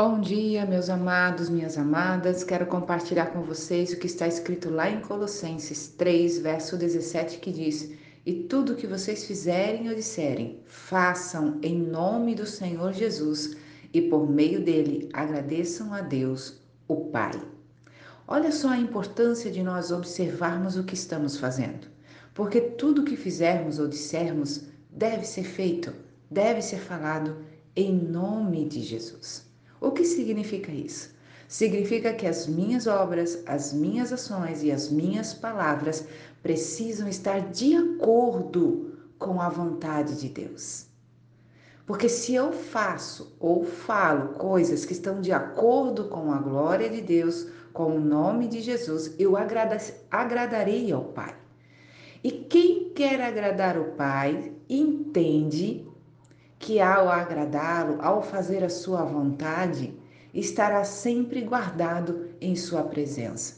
Bom dia, meus amados, minhas amadas. Quero compartilhar com vocês o que está escrito lá em Colossenses 3, verso 17, que diz: E tudo que vocês fizerem ou disserem, façam em nome do Senhor Jesus e por meio dele agradeçam a Deus, o Pai. Olha só a importância de nós observarmos o que estamos fazendo, porque tudo que fizermos ou dissermos deve ser feito, deve ser falado em nome de Jesus. O que significa isso? Significa que as minhas obras, as minhas ações e as minhas palavras precisam estar de acordo com a vontade de Deus. Porque se eu faço ou falo coisas que estão de acordo com a glória de Deus, com o nome de Jesus, eu agrada agradarei ao Pai. E quem quer agradar o Pai entende que ao agradá-lo, ao fazer a sua vontade, estará sempre guardado em sua presença.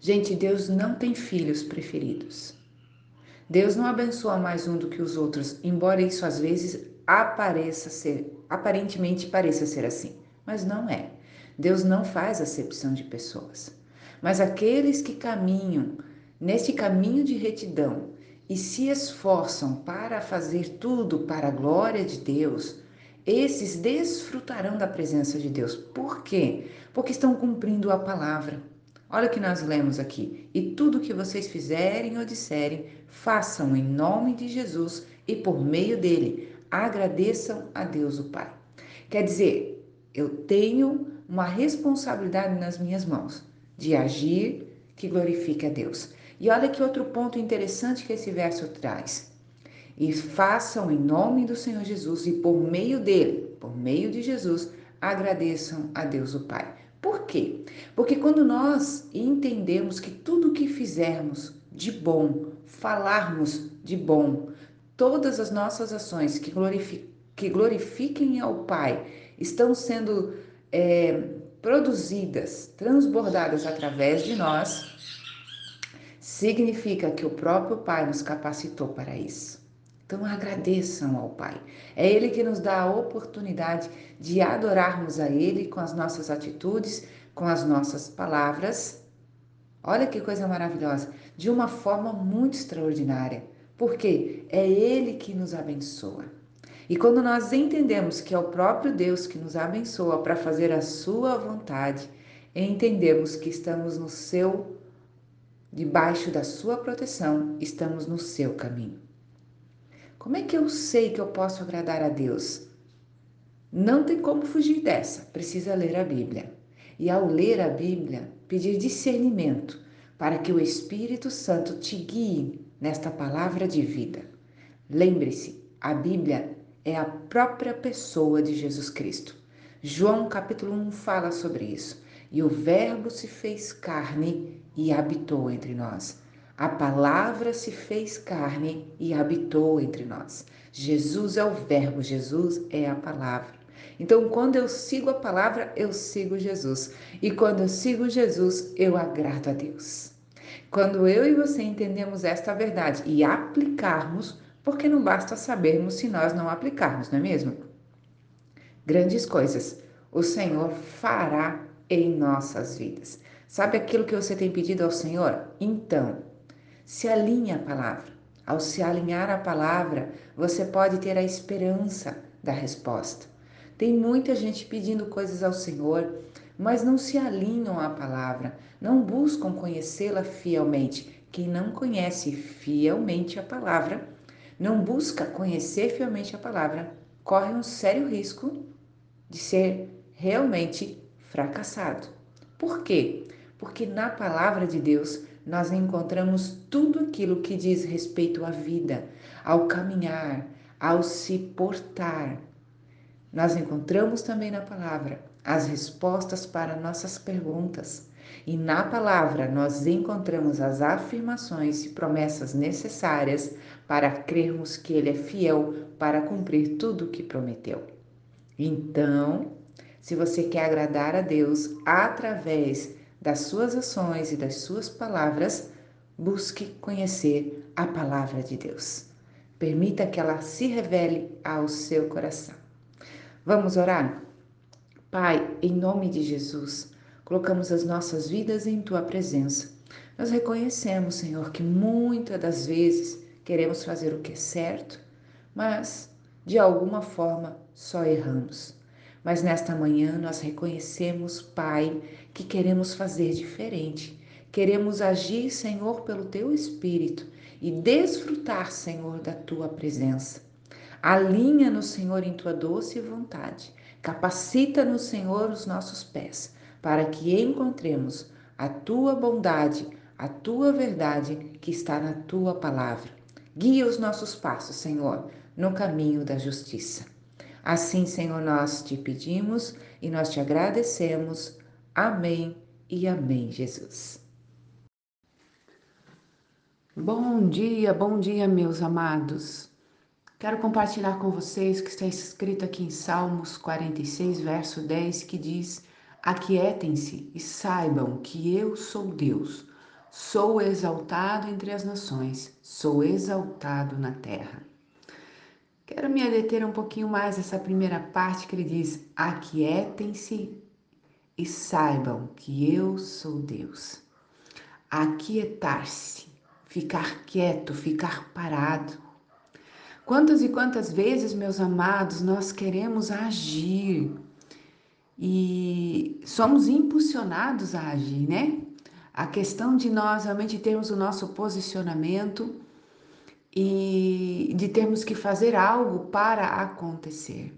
Gente, Deus não tem filhos preferidos. Deus não abençoa mais um do que os outros, embora isso às vezes apareça ser, aparentemente pareça ser assim, mas não é. Deus não faz acepção de pessoas. Mas aqueles que caminham neste caminho de retidão, e se esforçam para fazer tudo para a glória de Deus, esses desfrutarão da presença de Deus. Por quê? Porque estão cumprindo a palavra. Olha o que nós lemos aqui. E tudo que vocês fizerem ou disserem, façam em nome de Jesus e por meio dele. Agradeçam a Deus o Pai. Quer dizer, eu tenho uma responsabilidade nas minhas mãos de agir que glorifique a Deus. E olha que outro ponto interessante que esse verso traz. E façam em nome do Senhor Jesus e por meio dele, por meio de Jesus, agradeçam a Deus o Pai. Por quê? Porque quando nós entendemos que tudo que fizermos de bom, falarmos de bom, todas as nossas ações que, glorifiquem, que glorifiquem ao Pai estão sendo é, produzidas, transbordadas através de nós, significa que o próprio Pai nos capacitou para isso. Então agradeçam ao Pai. É Ele que nos dá a oportunidade de adorarmos a Ele com as nossas atitudes, com as nossas palavras. Olha que coisa maravilhosa! De uma forma muito extraordinária. Porque é Ele que nos abençoa. E quando nós entendemos que é o próprio Deus que nos abençoa para fazer a Sua vontade, entendemos que estamos no seu debaixo da sua proteção, estamos no seu caminho. Como é que eu sei que eu posso agradar a Deus? Não tem como fugir dessa, precisa ler a Bíblia. E ao ler a Bíblia, pedir discernimento para que o Espírito Santo te guie nesta palavra de vida. Lembre-se, a Bíblia é a própria pessoa de Jesus Cristo. João capítulo 1 fala sobre isso. E o Verbo se fez carne e habitou entre nós. A palavra se fez carne e habitou entre nós. Jesus é o Verbo, Jesus é a palavra. Então, quando eu sigo a palavra, eu sigo Jesus. E quando eu sigo Jesus, eu agrado a Deus. Quando eu e você entendemos esta verdade e aplicarmos, porque não basta sabermos se nós não aplicarmos, não é mesmo? Grandes coisas o Senhor fará em nossas vidas. Sabe aquilo que você tem pedido ao Senhor? Então, se alinhe à palavra. Ao se alinhar à palavra, você pode ter a esperança da resposta. Tem muita gente pedindo coisas ao Senhor, mas não se alinham à palavra, não buscam conhecê-la fielmente. Quem não conhece fielmente a palavra, não busca conhecer fielmente a palavra, corre um sério risco de ser realmente fracassado. Por quê? Porque na palavra de Deus nós encontramos tudo aquilo que diz respeito à vida, ao caminhar, ao se portar. Nós encontramos também na palavra as respostas para nossas perguntas. E na palavra nós encontramos as afirmações e promessas necessárias para crermos que Ele é fiel para cumprir tudo o que prometeu. Então, se você quer agradar a Deus através das suas ações e das suas palavras, busque conhecer a palavra de Deus. Permita que ela se revele ao seu coração. Vamos orar? Pai, em nome de Jesus, colocamos as nossas vidas em tua presença. Nós reconhecemos, Senhor, que muitas das vezes queremos fazer o que é certo, mas de alguma forma só erramos. Mas nesta manhã nós reconhecemos, Pai, que queremos fazer diferente. Queremos agir, Senhor, pelo teu espírito e desfrutar, Senhor, da tua presença. Alinha-nos, Senhor, em tua doce vontade. Capacita-nos, Senhor, os nossos pés, para que encontremos a tua bondade, a tua verdade que está na tua palavra. Guia os nossos passos, Senhor, no caminho da justiça. Assim, Senhor, nós te pedimos e nós te agradecemos. Amém e amém, Jesus. Bom dia, bom dia, meus amados. Quero compartilhar com vocês que está escrito aqui em Salmos 46, verso 10, que diz: Aquietem-se e saibam que eu sou Deus. Sou exaltado entre as nações, sou exaltado na terra. Quero me adeter um pouquinho mais essa primeira parte que ele diz: Aquietem-se e saibam que eu sou Deus. Aquietar-se, ficar quieto, ficar parado Quantas e quantas vezes, meus amados, nós queremos agir e somos impulsionados a agir, né? A questão de nós realmente termos o nosso posicionamento e de termos que fazer algo para acontecer.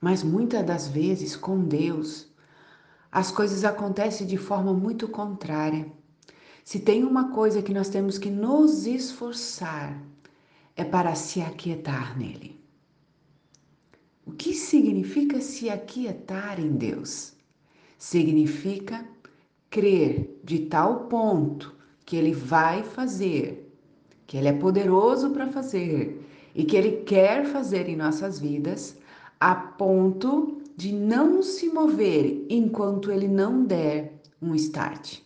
Mas muitas das vezes, com Deus, as coisas acontecem de forma muito contrária. Se tem uma coisa que nós temos que nos esforçar, é para se aquietar nele. O que significa se aquietar em Deus? Significa crer de tal ponto que Ele vai fazer, que Ele é poderoso para fazer e que Ele quer fazer em nossas vidas, a ponto de não se mover enquanto Ele não der um start.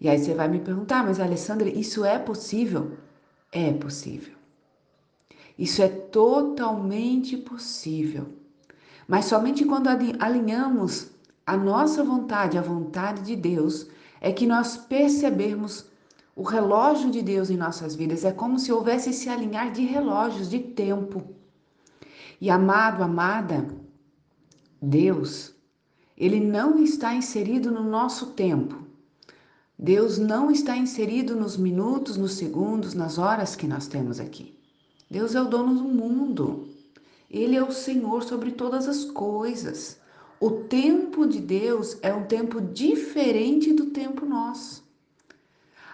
E aí você vai me perguntar, mas Alessandra, isso é possível? É possível. Isso é totalmente possível. Mas somente quando alinhamos a nossa vontade à vontade de Deus é que nós percebemos o relógio de Deus em nossas vidas. É como se houvesse esse alinhar de relógios, de tempo. E amado, amada, Deus, ele não está inserido no nosso tempo. Deus não está inserido nos minutos, nos segundos, nas horas que nós temos aqui. Deus é o dono do mundo. Ele é o Senhor sobre todas as coisas. O tempo de Deus é um tempo diferente do tempo nosso.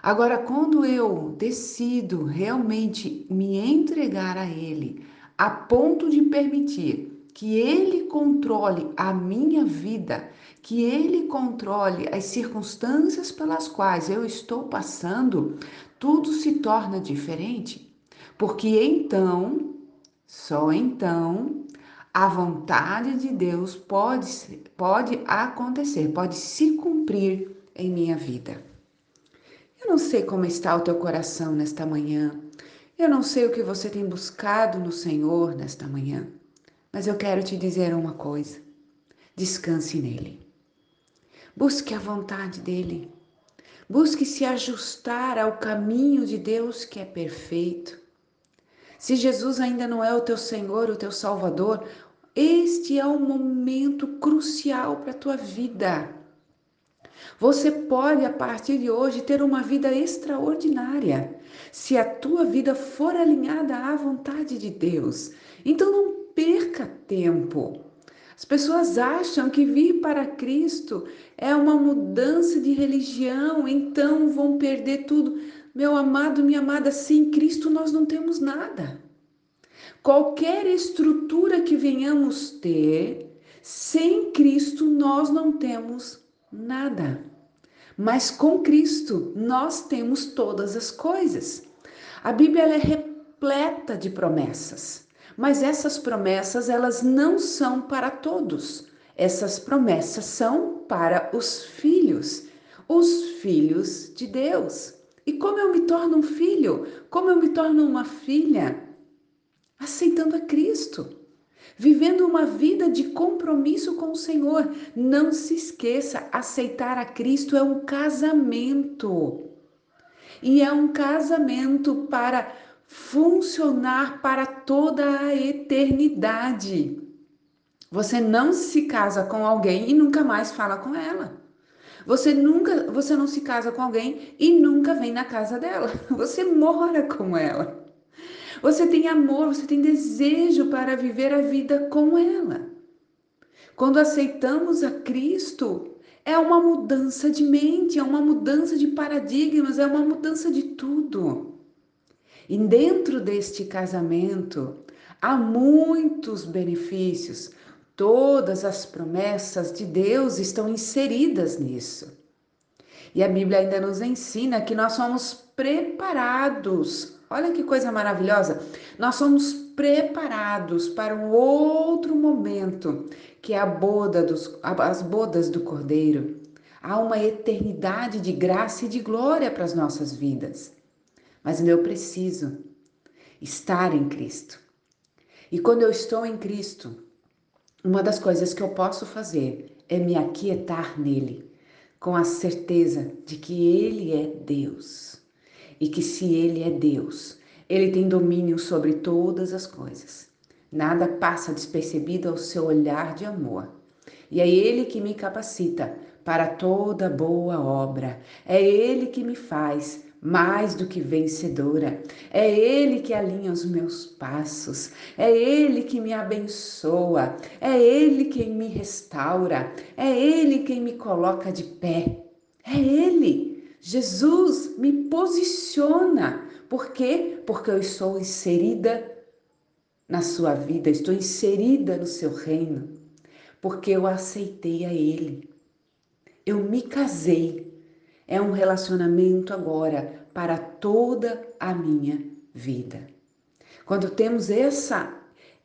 Agora, quando eu decido realmente me entregar a Ele, a ponto de permitir que Ele controle a minha vida, que Ele controle as circunstâncias pelas quais eu estou passando, tudo se torna diferente. Porque então, só então, a vontade de Deus pode, pode acontecer, pode se cumprir em minha vida. Eu não sei como está o teu coração nesta manhã. Eu não sei o que você tem buscado no Senhor nesta manhã. Mas eu quero te dizer uma coisa: descanse nele. Busque a vontade dele. Busque se ajustar ao caminho de Deus que é perfeito. Se Jesus ainda não é o teu Senhor, o teu Salvador, este é um momento crucial para a tua vida. Você pode, a partir de hoje, ter uma vida extraordinária se a tua vida for alinhada à vontade de Deus. Então não perca tempo. As pessoas acham que vir para Cristo é uma mudança de religião, então vão perder tudo. Meu amado, minha amada, sem Cristo nós não temos nada. Qualquer estrutura que venhamos ter, sem Cristo nós não temos nada. Mas com Cristo nós temos todas as coisas. A Bíblia é repleta de promessas, mas essas promessas elas não são para todos. Essas promessas são para os filhos, os filhos de Deus. E como eu me torno um filho? Como eu me torno uma filha? Aceitando a Cristo. vivendo uma vida de compromisso com o Senhor. Não se esqueça, aceitar a Cristo é um casamento. E é um casamento para funcionar para toda a eternidade. Você não se casa com alguém e nunca mais fala com ela. Você nunca, você não se casa com alguém e nunca vem na casa dela. Você mora com ela. Você tem amor, você tem desejo para viver a vida com ela. Quando aceitamos a Cristo, é uma mudança de mente, é uma mudança de paradigmas, é uma mudança de tudo. E dentro deste casamento há muitos benefícios, todas as promessas de Deus estão inseridas nisso. E a Bíblia ainda nos ensina que nós somos preparados. Olha que coisa maravilhosa! Nós somos preparados para um outro momento, que é a boda dos, as bodas do Cordeiro. Há uma eternidade de graça e de glória para as nossas vidas mas eu preciso estar em Cristo. E quando eu estou em Cristo, uma das coisas que eu posso fazer é me aquietar nele, com a certeza de que ele é Deus. E que se ele é Deus, ele tem domínio sobre todas as coisas. Nada passa despercebido ao seu olhar de amor. E é ele que me capacita para toda boa obra. É ele que me faz mais do que vencedora. É Ele que alinha os meus passos, é Ele que me abençoa, é Ele quem me restaura, é Ele quem me coloca de pé. É Ele. Jesus me posiciona. Por quê? Porque eu estou inserida na sua vida, estou inserida no seu reino, porque eu aceitei a Ele. Eu me casei é um relacionamento agora para toda a minha vida. Quando temos essa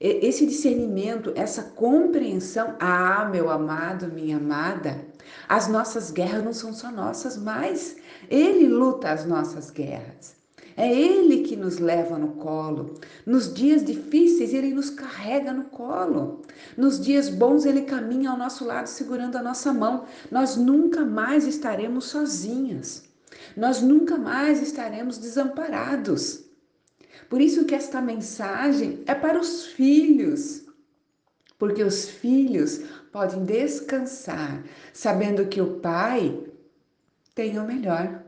esse discernimento, essa compreensão, ah, meu amado, minha amada, as nossas guerras não são só nossas, mas ele luta as nossas guerras. É Ele que nos leva no colo. Nos dias difíceis, Ele nos carrega no colo. Nos dias bons, Ele caminha ao nosso lado segurando a nossa mão. Nós nunca mais estaremos sozinhas. Nós nunca mais estaremos desamparados. Por isso que esta mensagem é para os filhos, porque os filhos podem descansar sabendo que o pai tem o melhor.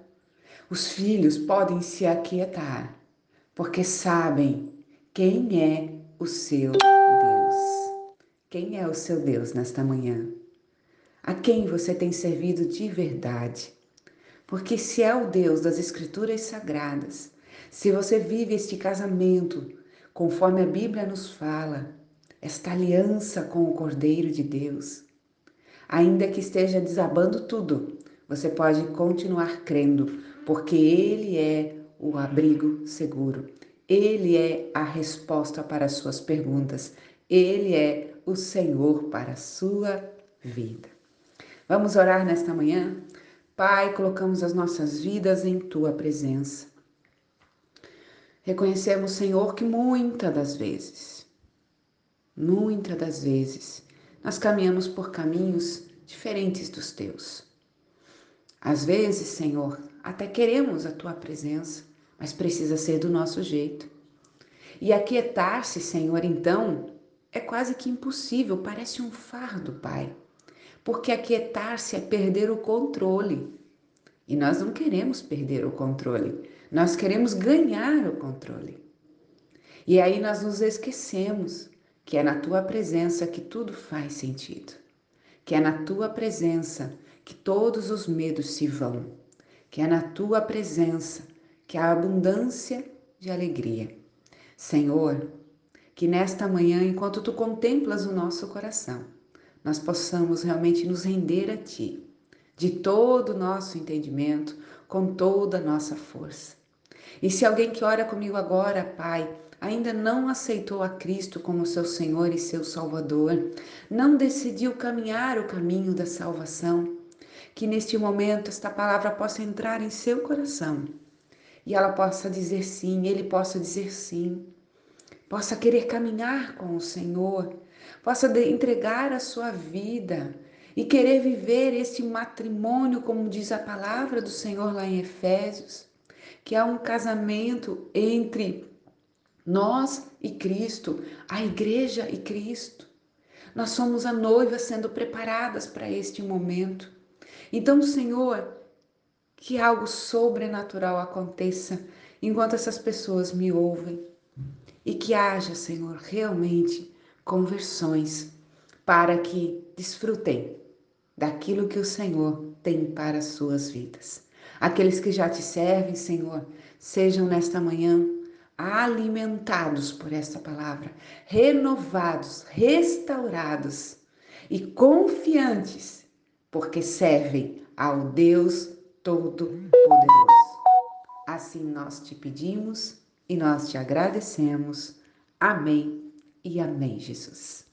Os filhos podem se aquietar, porque sabem quem é o seu Deus. Quem é o seu Deus nesta manhã? A quem você tem servido de verdade? Porque se é o Deus das Escrituras Sagradas, se você vive este casamento conforme a Bíblia nos fala, esta aliança com o Cordeiro de Deus, ainda que esteja desabando tudo, você pode continuar crendo, porque Ele é o abrigo seguro. Ele é a resposta para as suas perguntas. Ele é o Senhor para a sua vida. Vamos orar nesta manhã? Pai, colocamos as nossas vidas em tua presença. Reconhecemos, Senhor, que muitas das vezes, muitas das vezes, nós caminhamos por caminhos diferentes dos teus. Às vezes, Senhor, até queremos a tua presença, mas precisa ser do nosso jeito. E aquietar-se, Senhor, então, é quase que impossível, parece um fardo, Pai. Porque aquietar-se é perder o controle. E nós não queremos perder o controle, nós queremos ganhar o controle. E aí nós nos esquecemos que é na tua presença que tudo faz sentido, que é na tua presença que todos os medos se vão que é na tua presença que há abundância de alegria. Senhor, que nesta manhã, enquanto tu contemplas o nosso coração, nós possamos realmente nos render a ti, de todo o nosso entendimento, com toda a nossa força. E se alguém que ora comigo agora, Pai, ainda não aceitou a Cristo como seu Senhor e seu Salvador, não decidiu caminhar o caminho da salvação, que neste momento esta palavra possa entrar em seu coração e ela possa dizer sim, ele possa dizer sim, possa querer caminhar com o Senhor, possa entregar a sua vida e querer viver este matrimônio, como diz a palavra do Senhor lá em Efésios, que é um casamento entre nós e Cristo, a igreja e Cristo. Nós somos a noiva sendo preparadas para este momento. Então, Senhor, que algo sobrenatural aconteça enquanto essas pessoas me ouvem e que haja, Senhor, realmente conversões para que desfrutem daquilo que o Senhor tem para as suas vidas. Aqueles que já te servem, Senhor, sejam nesta manhã alimentados por esta palavra, renovados, restaurados e confiantes, porque servem ao Deus Todo-Poderoso. Assim nós te pedimos e nós te agradecemos. Amém e amém, Jesus.